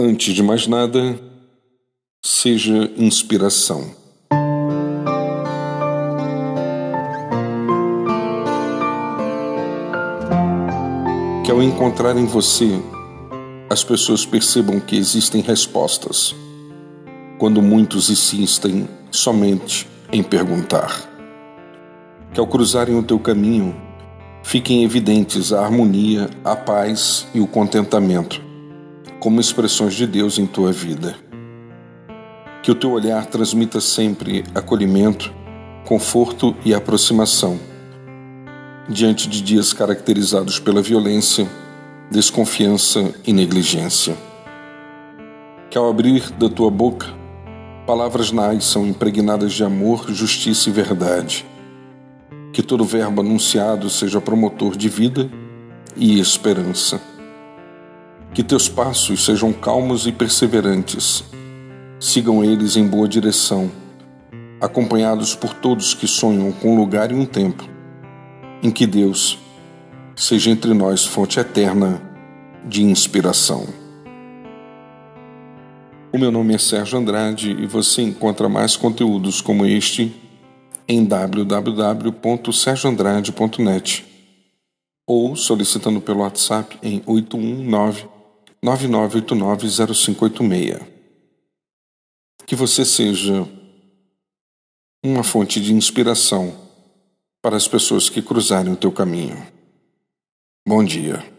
Antes de mais nada, seja inspiração. Que ao encontrar em você, as pessoas percebam que existem respostas, quando muitos insistem somente em perguntar. Que ao cruzarem o teu caminho, fiquem evidentes a harmonia, a paz e o contentamento como expressões de Deus em tua vida. Que o teu olhar transmita sempre acolhimento, conforto e aproximação, diante de dias caracterizados pela violência, desconfiança e negligência. Que ao abrir da tua boca, palavras nasçam impregnadas de amor, justiça e verdade. Que todo verbo anunciado seja promotor de vida e esperança que teus passos sejam calmos e perseverantes. Sigam eles em boa direção, acompanhados por todos que sonham com um lugar e um tempo em que Deus seja entre nós fonte eterna de inspiração. O meu nome é Sérgio Andrade e você encontra mais conteúdos como este em www.sergioandrade.net ou solicitando pelo WhatsApp em 819 99890586. Que você seja uma fonte de inspiração para as pessoas que cruzarem o teu caminho. Bom dia.